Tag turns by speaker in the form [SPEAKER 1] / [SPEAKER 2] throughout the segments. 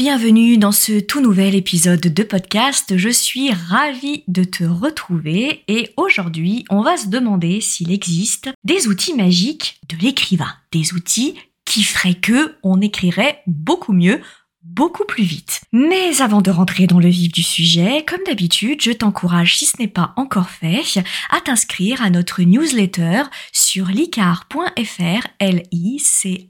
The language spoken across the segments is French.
[SPEAKER 1] Bienvenue dans ce tout nouvel épisode de podcast. Je suis ravie de te retrouver et aujourd'hui, on va se demander s'il existe des outils magiques de l'écrivain, des outils qui feraient que on écrirait beaucoup mieux, beaucoup plus vite. Mais avant de rentrer dans le vif du sujet, comme d'habitude, je t'encourage, si ce n'est pas encore fait, à t'inscrire à notre newsletter sur licar.fr, L-I-C-A-R-E-S.fr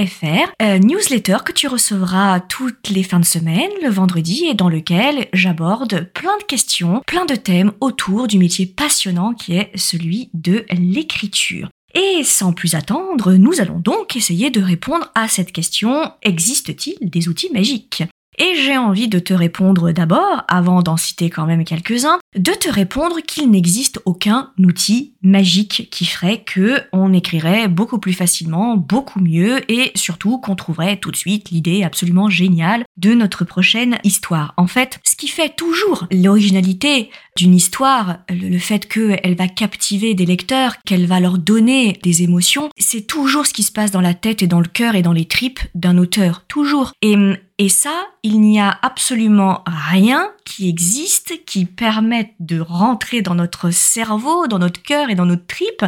[SPEAKER 1] FR, euh, newsletter que tu recevras toutes les fins de semaine, le vendredi, et dans lequel j'aborde plein de questions, plein de thèmes autour du métier passionnant qui est celui de l'écriture. Et sans plus attendre, nous allons donc essayer de répondre à cette question, existe-t-il des outils magiques? Et j'ai envie de te répondre d'abord, avant d'en citer quand même quelques-uns, de te répondre qu'il n'existe aucun outil magique qui ferait que on écrirait beaucoup plus facilement, beaucoup mieux et surtout qu'on trouverait tout de suite l'idée absolument géniale de notre prochaine histoire. En fait, ce qui fait toujours l'originalité d'une histoire, le fait qu'elle va captiver des lecteurs, qu'elle va leur donner des émotions, c'est toujours ce qui se passe dans la tête et dans le cœur et dans les tripes d'un auteur. Toujours. Et, et ça, il n'y a absolument rien qui existe qui de rentrer dans notre cerveau, dans notre cœur et dans notre tripes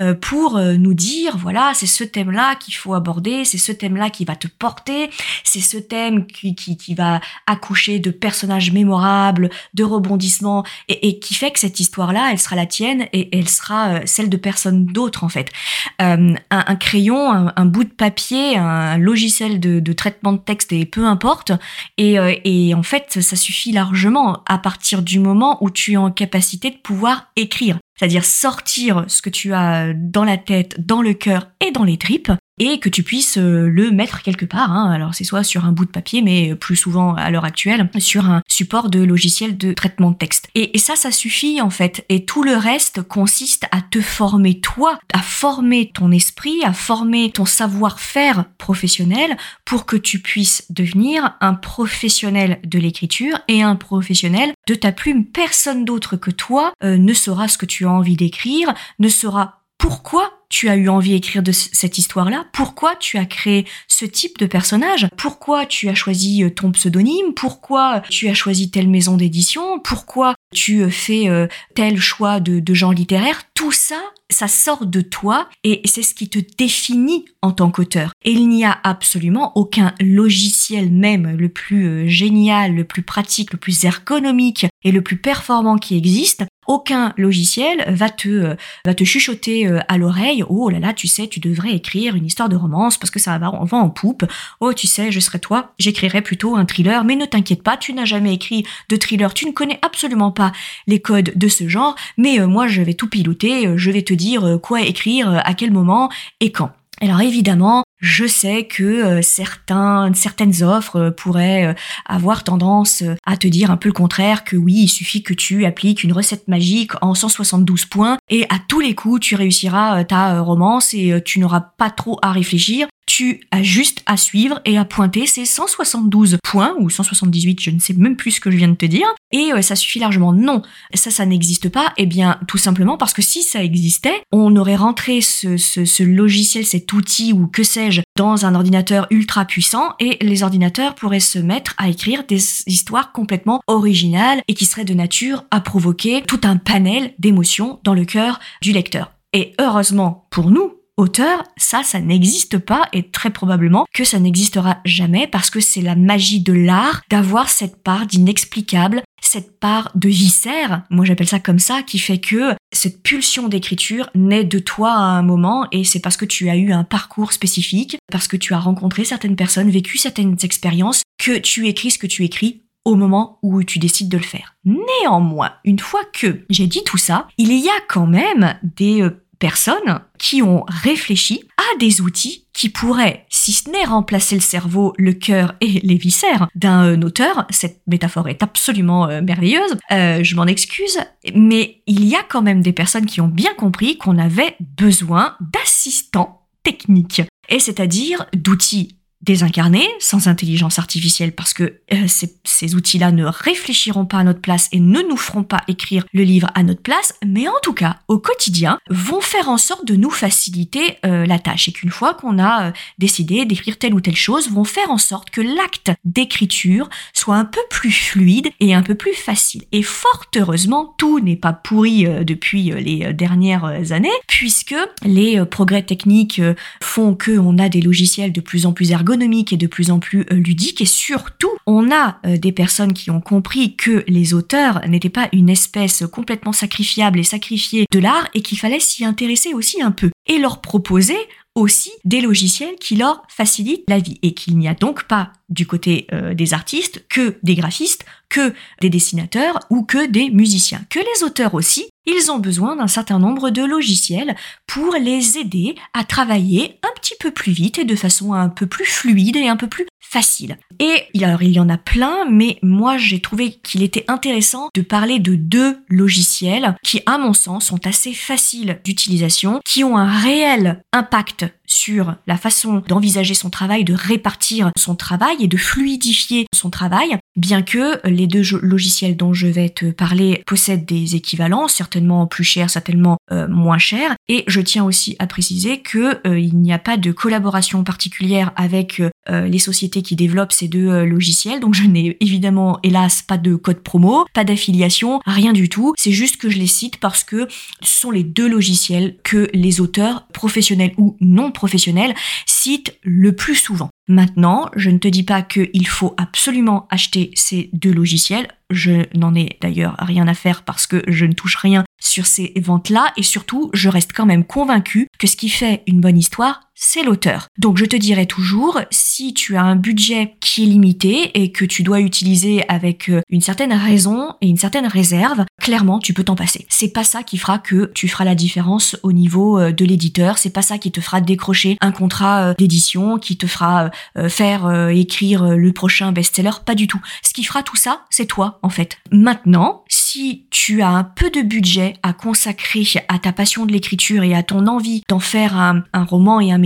[SPEAKER 1] euh, pour euh, nous dire, voilà, c'est ce thème-là qu'il faut aborder, c'est ce thème-là qui va te porter, c'est ce thème qui, qui, va accoucher de personnages mémorables, de rebondissements et, qui fait que cette histoire-là, elle sera la tienne et elle sera euh, celle de personne d'autre en fait. Un, crayon, un, bout de papier, un logiciel de, traitement de texte et peu importe. Et, et en fait, ça suffit largement à partir du moment où es en capacité de pouvoir écrire c'est-à-dire sortir ce que tu as dans la tête, dans le cœur et dans les tripes, et que tu puisses euh, le mettre quelque part. Hein. Alors c'est soit sur un bout de papier, mais plus souvent à l'heure actuelle, sur un support de logiciel de traitement de texte. Et, ça, ça suffit en fait. Et tout le reste consiste à te former toi, à former ton esprit, à former ton savoir-faire professionnel pour que tu puisses devenir un professionnel de l'écriture et un professionnel de ta plume. Personne d'autre que toi euh, ne saura ce que tu as envie d'écrire, ne saura pourquoi tu as eu envie d'écrire de cette histoire-là? Pourquoi tu as créé ce type de personnage? Pourquoi tu as choisi euh, ton pseudonyme? Pourquoi tu as choisi telle maison d'édition? Pourquoi tu euh, fais euh, tel choix de, de genre littéraire? Tout ça, ça sort de toi et c'est ce qui te définit en tant qu'auteur. Et il n'y a absolument aucun logiciel même le plus génial, le plus pratique, le plus ergonomique et le plus performant qui existe aucun logiciel va te va te chuchoter à l'oreille oh là là, tu sais, tu devrais écrire une histoire de romance parce que ça va en en poupe. Oh, tu sais, je serais toi, j'écrirais plutôt un thriller, mais ne t'inquiète pas, tu n'as jamais écrit de thriller, tu ne connais absolument pas les codes de ce genre, mais euh, moi je vais tout piloter, euh, je vais te dire euh, quoi écrire, à quel moment et quand. Alors évidemment, je sais que euh, certains, certaines offres euh, pourraient euh, avoir tendance à te dire un peu le contraire, que oui, il suffit que tu appliques une recette magique en 172 points et à tous les coups tu réussiras ta romance et tu n'auras pas trop à réfléchir tu as juste à suivre et à pointer ces 172 points, ou 178, je ne sais même plus ce que je viens de te dire, et euh, ça suffit largement. Non, ça, ça n'existe pas, eh bien tout simplement parce que si ça existait, on aurait rentré ce, ce, ce logiciel, cet outil, ou que sais-je, dans un ordinateur ultra puissant, et les ordinateurs pourraient se mettre à écrire des histoires complètement originales et qui seraient de nature à provoquer tout un panel d'émotions dans le cœur du lecteur. Et heureusement pour nous, auteur, ça, ça n'existe pas et très probablement que ça n'existera jamais parce que c'est la magie de l'art d'avoir cette part d'inexplicable, cette part de viscère, moi j'appelle ça comme ça, qui fait que cette pulsion d'écriture naît de toi à un moment et c'est parce que tu as eu un parcours spécifique, parce que tu as rencontré certaines personnes, vécu certaines expériences, que tu écris ce que tu écris au moment où tu décides de le faire. Néanmoins, une fois que j'ai dit tout ça, il y a quand même des euh, personnes qui ont réfléchi à des outils qui pourraient, si ce n'est remplacer le cerveau, le cœur et les viscères d'un auteur, cette métaphore est absolument euh, merveilleuse, euh, je m'en excuse, mais il y a quand même des personnes qui ont bien compris qu'on avait besoin d'assistants techniques, et c'est-à-dire d'outils désincarnés, sans intelligence artificielle, parce que euh, ces, outils-là ne réfléchiront pas à notre place et ne nous feront pas écrire le livre à notre place, mais en tout cas, au quotidien, vont faire en sorte de nous faciliter euh, la tâche. Et qu'une fois qu'on a euh, décidé d'écrire telle ou telle chose, vont faire en sorte que l'acte d'écriture soit un peu plus fluide et un peu plus facile. Et fort heureusement, tout n'est pas pourri depuis les dernières années, puisque les progrès techniques font qu'on a des logiciels de plus en plus ergonomiques et de plus en plus euh, ludique et surtout on a euh, des personnes qui ont compris que les auteurs n'étaient pas une espèce complètement sacrifiable et sacrifiée de l'art et qu'il fallait s'y intéresser aussi un peu et leur proposer aussi des logiciels qui leur facilitent la vie et qu'il n'y a donc pas du côté euh, des artistes que des graphistes, que des dessinateurs ou que des musiciens, que les auteurs aussi, ils ont besoin d'un certain nombre de logiciels pour les aider à travailler un petit peu plus vite et de façon un peu plus fluide et un peu plus facile. Et alors il y en a plein, mais moi j'ai trouvé qu'il était intéressant de parler de deux logiciels qui, à mon sens, sont assez faciles d'utilisation, qui ont un réel impact sur la façon d'envisager son travail, de répartir son travail et de fluidifier son travail, bien que les deux logiciels dont je vais te parler possèdent des équivalents, certainement plus chers, certainement euh, moins chers. Et je tiens aussi à préciser que euh, il n'y a pas de collaboration particulière avec euh, les sociétés qui développent ces deux logiciels, donc je n'ai évidemment hélas pas de code promo, pas d'affiliation, rien du tout. C'est juste que je les cite parce que ce sont les deux logiciels que les auteurs professionnels ou non professionnels citent le plus souvent. Maintenant, je ne te dis pas qu'il faut absolument acheter ces deux logiciels. Je n'en ai d'ailleurs rien à faire parce que je ne touche rien sur ces ventes-là et surtout, je reste quand même convaincu que ce qui fait une bonne histoire, c'est l'auteur. Donc je te dirais toujours, si tu as un budget qui est limité et que tu dois utiliser avec euh, une certaine raison et une certaine réserve, clairement tu peux t'en passer. C'est pas ça qui fera que tu feras la différence au niveau euh, de l'éditeur, c'est pas ça qui te fera décrocher un contrat euh, d'édition, qui te fera faire écrire le prochain best-seller, pas du tout. Ce qui fera tout ça, c'est toi en fait. Maintenant, si tu as un peu de budget à consacrer à ta passion de l'écriture et à ton envie d'en faire un, un roman et un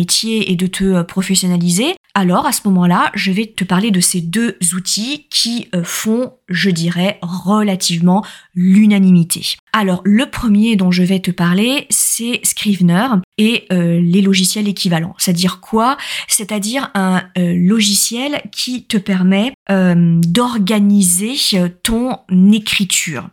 [SPEAKER 1] et de te euh, professionnaliser, alors à ce moment-là, je vais te parler de ces deux outils qui euh, font, je dirais, relativement l'unanimité. Alors le premier dont je vais te parler, c'est Scrivener et euh, les logiciels équivalents. C'est-à-dire quoi? C'est-à-dire un logiciel qui te permet d'organiser ton écriture.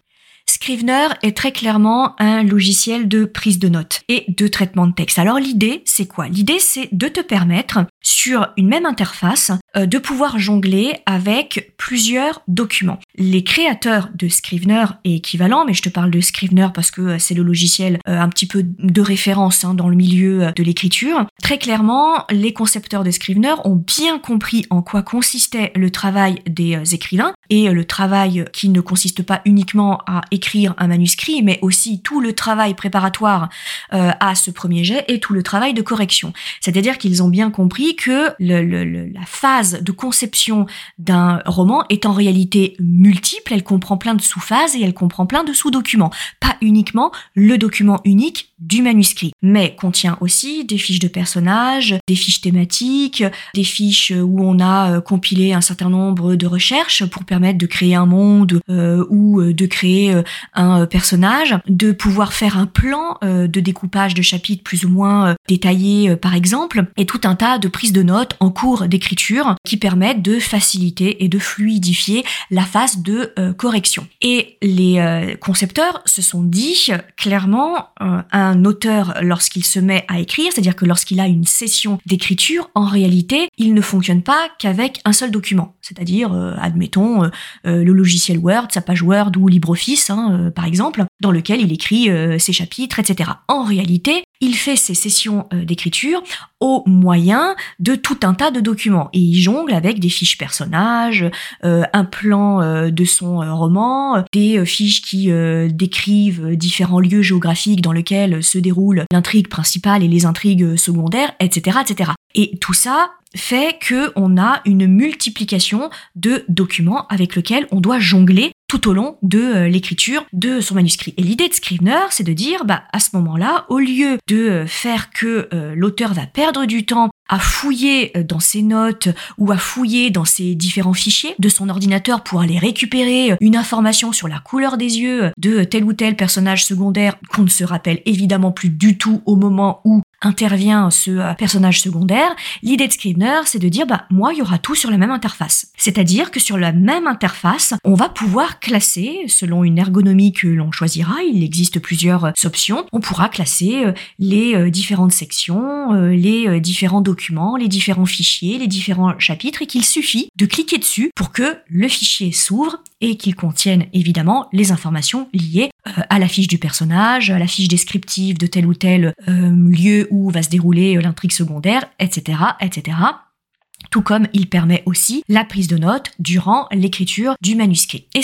[SPEAKER 1] Scrivener est très clairement un logiciel de prise de notes et de traitement de texte. Alors l'idée, c'est quoi? L'idée, c'est de te permettre, sur une même interface, de pouvoir jongler avec plusieurs documents. Les créateurs de Scrivener et équivalent, mais je te parle de Scrivener parce que euh, c'est le logiciel euh, un petit peu de référence hein, dans le milieu de l'écriture. Très clairement, les concepteurs de Scrivener ont bien compris en quoi consistait le travail des écrivains et le travail qui ne consiste pas uniquement à écrire un manuscrit, mais aussi tout le travail préparatoire euh, à ce premier jet et tout le travail de correction. C'est-à-dire qu'ils ont bien compris que la phase de conception d'un roman est en réalité multiple, elle comprend plein de sous-phases et elle comprend plein de sous-documents, pas uniquement le document unique du manuscrit, mais contient aussi des fiches de personnages, des fiches thématiques, des fiches où on a euh, compilé un certain nombre de recherches pour permettre de créer un monde euh, ou de créer un personnage, de pouvoir faire un plan euh, de découpage de chapitres plus ou moins euh, détaillé par exemple, et tout un tas de prises de notes en cours d'écriture qui permettent de faciliter et de fluidifier la phase de euh, correction. Et les concepteurs se sont dit clairement un auteur lorsqu'il se met à écrire, c'est-à-dire que lorsqu'il a une session d'écriture, en réalité, il ne fonctionne pas qu'avec un seul document, c'est-à-dire admettons le logiciel Word, sa page Word ou LibreOffice Hein, euh, par exemple, dans lequel il écrit ses chapitres, etc. En réalité, il fait ses sessions d'écriture au moyen de tout un tas de documents et il jongle avec des fiches personnages, un plan de son roman, des fiches qui décrivent différents lieux géographiques dans lesquels se déroule l'intrigue principale et les intrigues secondaires, etc., etc. Et tout ça fait que on a une multiplication de documents avec lesquels on doit jongler tout au long de euh, l'écriture de son manuscrit. Et l'idée de Scrivener, c'est de dire, bah, à ce moment-là, au lieu de euh, faire que euh, l'auteur va perdre du temps à fouiller dans ses notes ou à fouiller dans ses différents fichiers de son ordinateur pour aller récupérer une information sur la couleur des yeux de tel ou tel personnage secondaire qu'on ne se rappelle évidemment plus du tout au moment où intervient ce euh, personnage secondaire, l'idée de Scrivener, c'est de dire, bah, moi, il y aura tout sur la même interface. C'est-à-dire que sur la même interface, on va pouvoir classer, selon une ergonomie que l'on choisira, il existe plusieurs euh, options, on pourra classer euh, les différentes sections, les différents documents, les différents fichiers, les différents chapitres, et qu'il suffit de cliquer dessus pour que le fichier s'ouvre et qu'il contienne évidemment les informations liées à la fiche du personnage, à la fiche descriptive de tel ou tel lieu où va se dérouler euh, l'intrigue secondaire, etc., etc. Tout comme il permet aussi la prise de notes durant l'écriture du manuscrit. Et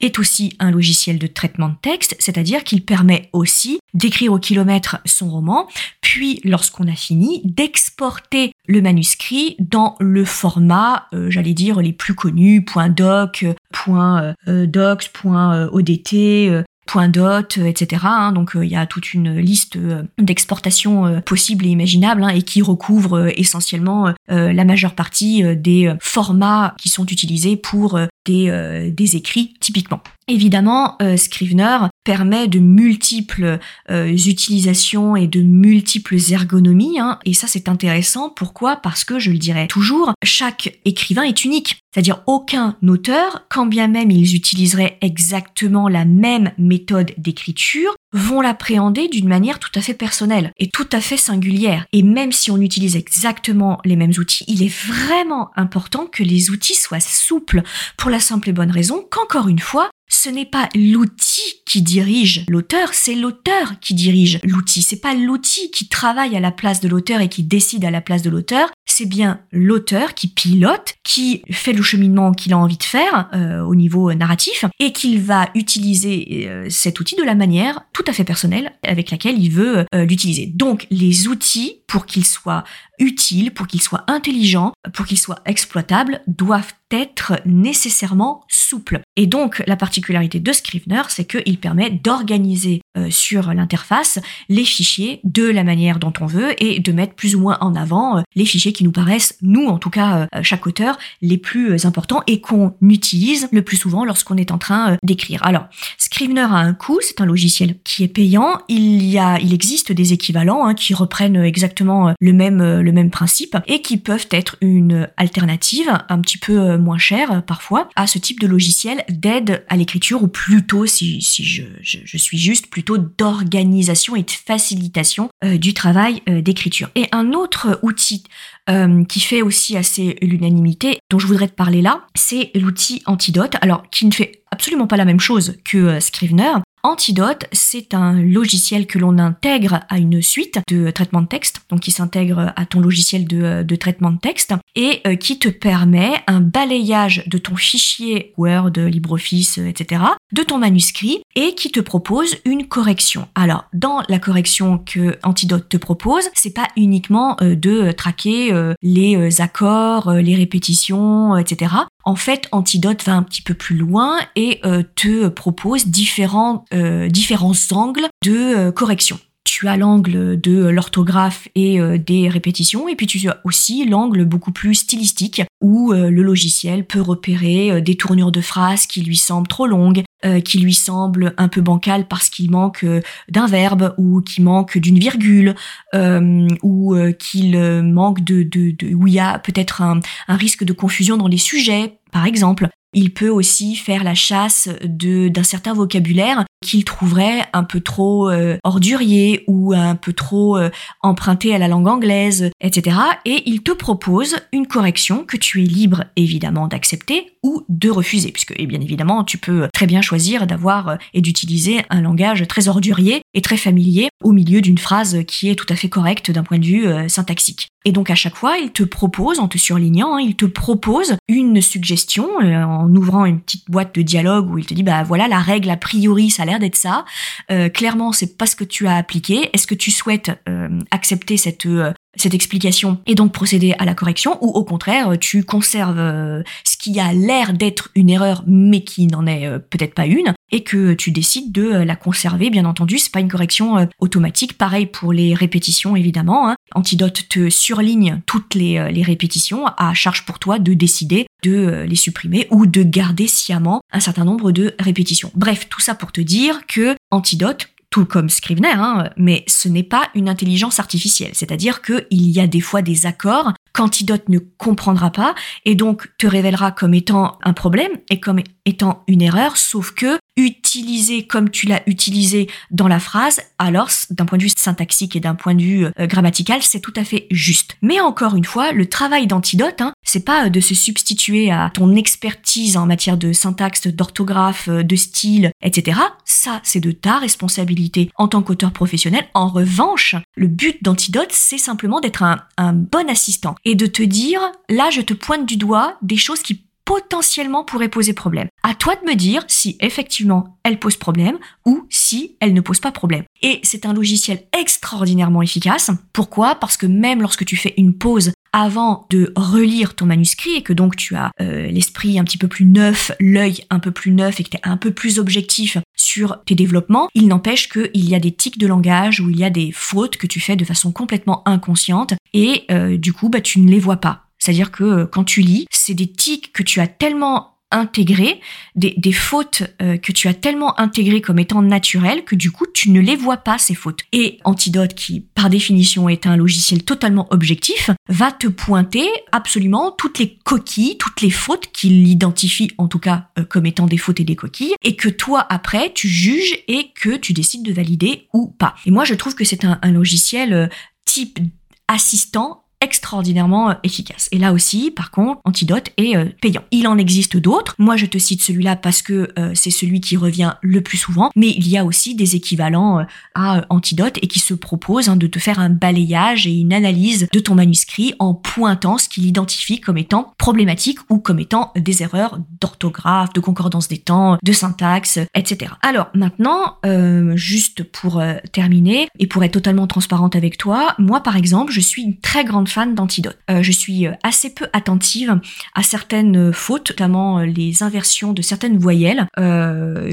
[SPEAKER 1] est aussi un logiciel de traitement de texte, c'est-à-dire qu'il permet aussi d'écrire au kilomètre son roman, puis lorsqu'on a fini, d'exporter le manuscrit dans le format, euh, j'allais dire, les plus connus, .doc, euh, .docs, .odt, point dot, etc. Donc euh, il y a toute une liste euh, d'exportations euh, possibles et imaginables hein, et qui recouvre essentiellement la majeure partie des formats qui sont utilisés pour des, des écrits typiquement. Évidemment, Scrivener permet de multiples utilisations et de multiples ergonomies, hein, et ça c'est intéressant. Pourquoi? Parce que, je le dirais toujours, chaque écrivain est unique. C'est-à-dire aucun auteur, quand bien même ils utiliseraient exactement la même méthode d'écriture, vont l'appréhender d'une manière tout à fait personnelle et tout à fait singulière. Et même si on utilise exactement les mêmes outils, il est vraiment important que les outils soient souples pour la simple et bonne raison qu'encore une fois, ce n'est pas l'outil qui dirige l'auteur, c'est l'auteur qui dirige l'outil. C'est pas l'outil qui travaille à la place de l'auteur et qui décide à la place de l'auteur. C'est bien l'auteur qui pilote, qui fait le cheminement qu'il a envie de faire euh, au niveau narratif et qu'il va utiliser euh, cet outil de la manière tout à fait personnelle avec laquelle il veut euh, l'utiliser. Donc les outils, pour qu'ils soient utiles, pour qu'ils soient intelligents, pour qu'ils soient exploitables, doivent être nécessairement souples. Et donc la particularité de Scrivener, c'est qu'il permet d'organiser euh, sur l'interface les fichiers de la manière dont on veut et de mettre plus ou moins en avant euh, les fichiers qui nous paraissent, nous en tout cas euh, chaque auteur, les plus importants et qu'on utilise le plus souvent lorsqu'on est en train d'écrire. Alors, Scrivener a un coût, c'est un logiciel qui est payant. Il y a, il existe des équivalents hein, qui reprennent exactement le même le même principe et qui peuvent être une alternative un petit peu moins chère parfois à ce type de logiciel d'aide à l'écriture ou plutôt si, je, suis juste plutôt d'organisation et de facilitation euh, du travail euh, d'écriture. Et un autre outil euh, qui fait aussi assez l'unanimité, dont je voudrais te parler là, c'est l'outil Antidote, alors qui ne fait absolument pas la même chose que Scrivener, Antidote, c'est un logiciel que l'on intègre à une suite de traitement de texte, donc qui s'intègre à ton logiciel de, traitement de texte, et euh, qui te permet un balayage de ton fichier Word, LibreOffice, etc., de ton manuscrit, et qui te propose une correction. Alors, dans la correction que Antidote te propose, c'est pas uniquement euh, de traquer euh, les accords, les répétitions, etc en fait, Antidote va un petit peu plus loin et euh, te propose différents, euh, différents angles de euh, correction tu as l'angle de l'orthographe et des répétitions, et puis tu as aussi l'angle beaucoup plus stylistique, où le logiciel peut repérer des tournures de phrases qui lui semblent trop longues, qui lui semblent un peu bancales parce qu'il manque d'un verbe, ou qui manque d'une virgule, ou qu'il manque de, où il y a peut-être un, un risque de confusion dans les sujets par exemple. Il peut aussi faire la chasse d'un certain vocabulaire qu'il trouverait un peu trop euh, ordurier ou un peu trop euh, emprunté à la langue anglaise, etc. Et il te propose une correction que tu es libre évidemment d'accepter ou de refuser, puisque et bien évidemment tu peux très bien choisir d'avoir euh, et d'utiliser un langage très ordurier et très familier au milieu d'une phrase qui est tout à fait correcte d'un point de vue syntaxique. Et donc à chaque fois, il te propose, en te surlignant, hein, il te propose une suggestion euh, en ouvrant une petite boîte de dialogue où il te dit bah voilà la règle a priori ça a l'air d'être ça. Euh, clairement c'est pas ce que tu as appliqué. Est-ce que tu souhaites euh, accepter cette cette explication et donc procéder à la correction ou au contraire tu conserves euh, ce qui a l'air d'être une erreur mais qui n'en est euh, peut-être pas une et que tu décides de euh, la conserver bien entendu. C'est pas une correction automatique. Pareil pour les répétitions évidemment hein. Antidote te surligne toutes les, les répétitions à charge pour toi de décider de les supprimer ou de garder sciemment un certain nombre de répétitions. Bref tout ça pour te dire que Antidote comme Scrivener, hein, mais ce n'est pas une intelligence artificielle. C'est-à-dire qu'il y a des fois des accords qu'Antidote ne comprendra pas et donc te révélera comme étant un problème et comme étant une erreur, sauf que comme tu l'as utilisé dans la phrase, alors d'un point de vue syntaxique et d'un point de vue euh, grammatical, c'est tout à fait juste. Mais encore une fois, le travail d'antidote, hein, c'est pas de se substituer à ton expertise en matière de syntaxe, d'orthographe, euh, de style, etc. Ça, c'est de ta responsabilité en tant qu'auteur professionnel. En revanche, le but d'antidote, c'est simplement d'être un, un bon assistant et de te dire, là, je te pointe du doigt des choses qui potentiellement pourrait poser problème. À toi de me dire si effectivement elle pose problème ou si elle ne pose pas problème. Et c'est un logiciel extraordinairement efficace. Pourquoi? Parce que même lorsque tu fais une pause avant de relire ton manuscrit et que donc tu as euh, l'esprit un petit peu plus neuf, l'œil un peu plus neuf et que tu es un peu plus objectif sur tes développements, il n'empêche qu'il y a des tics de langage ou il y a des fautes que tu fais de façon complètement inconsciente et euh, du coup bah, tu ne les vois pas. C'est-à-dire que euh, quand tu lis, c'est des tics que tu as tellement intégrés, des, fautes euh, que tu as tellement intégrées comme étant naturelles que du coup tu ne les vois pas ces fautes. Et Antidote, qui par définition est un logiciel totalement objectif, va te pointer absolument toutes les coquilles, toutes les fautes qu'il identifie en tout cas euh, comme étant des fautes et des coquilles, et que toi après tu juges et que tu décides de valider ou pas. Et moi je trouve que c'est un, un logiciel type assistant extraordinairement euh, efficace. Et là aussi, par contre, Antidote est euh, payant. Il en existe d'autres. Moi, je te cite celui-là parce que euh, c'est celui qui revient le plus souvent, mais il y a aussi des équivalents à Antidote et qui se proposent hein, de te faire un balayage et une analyse de ton manuscrit en pointant ce qu'il identifie comme étant problématique ou comme étant des erreurs d'orthographe, de concordance des temps, de syntaxe, etc. Alors maintenant, juste pour terminer et pour être totalement transparente avec toi, moi par exemple, je suis une très grande fan d'Antidote. Euh, je suis euh, assez peu attentive à certaines fautes, notamment euh, les inversions de certaines voyelles,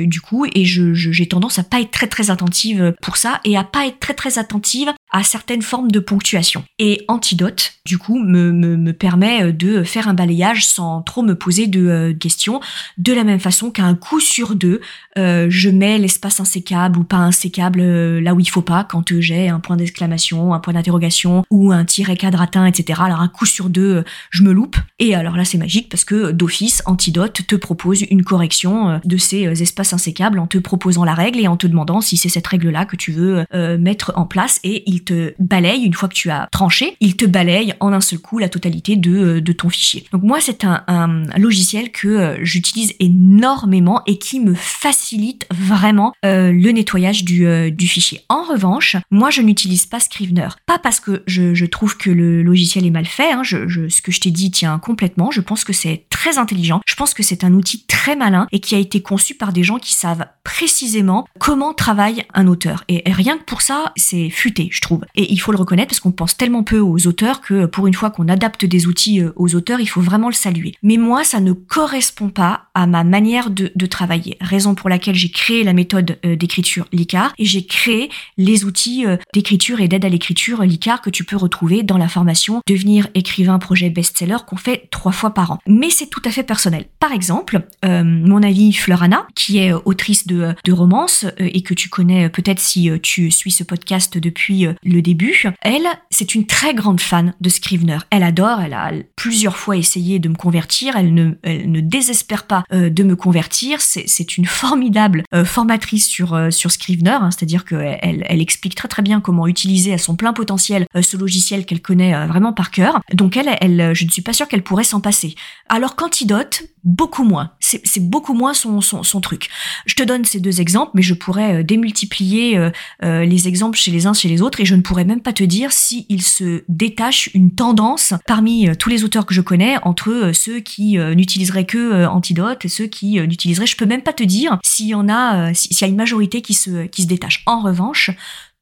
[SPEAKER 1] du coup, et j'ai tendance à pas être très très attentive pour ça et à pas être très très attentive à certaines formes de ponctuation. Et Antidote, du coup, me, me, me permet de faire un balayage sans trop me poser de questions, de la même façon qu'un coup sur deux, je mets l'espace insécable ou pas insécable là où il faut pas, quand j'ai un point d'exclamation, un point d'interrogation ou un tiret cadre etc. Alors un coup sur deux, euh, je me loupe. Et alors là, c'est magique parce que d'office, Antidote te propose une correction euh, de ces euh, espaces insécables en te proposant la règle et en te demandant si c'est cette règle-là que tu veux mettre en place. Et il te balaye, une fois que tu as tranché, il te balaye en un seul coup la totalité de, ton fichier. Donc moi, c'est un, logiciel que j'utilise énormément et qui me facilite vraiment le nettoyage du, fichier. En revanche, moi, je n'utilise pas Scrivener. Pas parce que je trouve que le logiciel est mal fait. Hein. Je, ce que je t'ai dit tient complètement. Je pense que c'est très intelligent. Je pense que c'est un outil très malin et qui a été conçu par des gens qui savent précisément comment travaille un auteur. Et rien que pour ça, c'est futé, je trouve. Et il faut le reconnaître parce qu'on pense tellement peu aux auteurs que pour une fois qu'on adapte des outils euh, aux auteurs, il faut vraiment le saluer. Mais moi, ça ne correspond pas à ma manière de, travailler. Raison pour laquelle j'ai créé la méthode euh, d'écriture Licar et j'ai créé les outils euh, d'écriture et d'aide à l'écriture Licar que tu peux retrouver dans la formation Devenir écrivain projet best-seller qu'on fait trois fois par an. Mais c'est tout à fait personnel. Par exemple, euh, mon amie Fleurana, qui est autrice de, de romance et que tu connais peut-être si tu suis ce podcast depuis le début, elle, c'est une très grande fan de Scrivener. Elle adore, elle a plusieurs fois essayé de me convertir, elle ne, désespère pas de me convertir. C'est une formidable formatrice sur, Scrivener, hein, c'est-à-dire qu'elle elle explique très très bien comment utiliser à son plein potentiel euh, ce logiciel qu'elle connaît euh, vraiment par cœur. Donc elle, euh, je ne suis pas sûre qu'elle pourrait s'en passer. Alors qu'Antidote, beaucoup moins. C'est beaucoup moins son, truc. Je te donne ces deux exemples, mais je pourrais démultiplier les exemples chez les uns chez les autres et je ne pourrais même pas te dire si il se détache une tendance parmi tous les auteurs que je connais entre ceux qui n'utiliseraient que Antidote et ceux qui n'utiliseraient. Je peux même pas te dire s'il y en a, s'il y a une majorité qui se qui se détache. En revanche,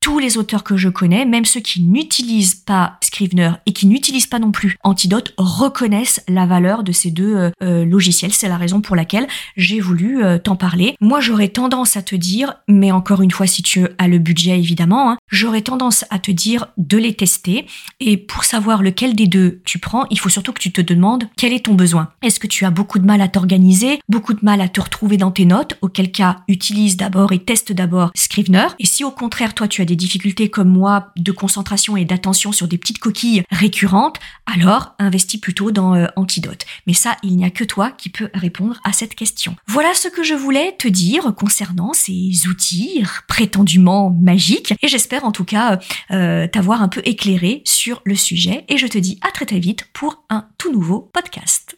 [SPEAKER 1] tous les auteurs que je connais, même ceux qui n'utilisent pas Scrivener et qui n'utilisent pas non plus Antidote, reconnaissent la valeur de ces deux euh, euh, logiciels. C'est la raison pour laquelle j'ai voulu euh, t'en parler. Moi, j'aurais tendance à te dire, mais encore une fois, si tu as le budget évidemment, hein, j'aurais tendance à te dire de les tester. Et pour savoir lequel des deux tu prends, il faut surtout que tu te demandes quel est ton besoin. Est-ce que tu as beaucoup de mal à t'organiser, beaucoup de mal à te retrouver dans tes notes, auquel cas utilise d'abord et teste d'abord Scrivener. Et si au contraire, toi, tu as difficultés comme moi de concentration et d'attention sur des petites coquilles récurrentes, alors investis plutôt dans euh, Antidote. Mais ça, il n'y a que toi qui peux répondre à cette question. Voilà ce que je voulais te dire concernant ces outils prétendument magiques et j'espère en tout cas euh, t'avoir un peu éclairé sur le sujet et je te dis à très très vite pour un tout nouveau podcast.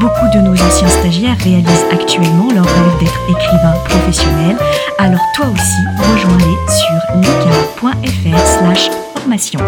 [SPEAKER 1] Beaucoup de nos anciens stagiaires réalisent actuellement leur rêve d'être écrivain professionnel, alors toi aussi rejoins-les sur licar.fr slash formation.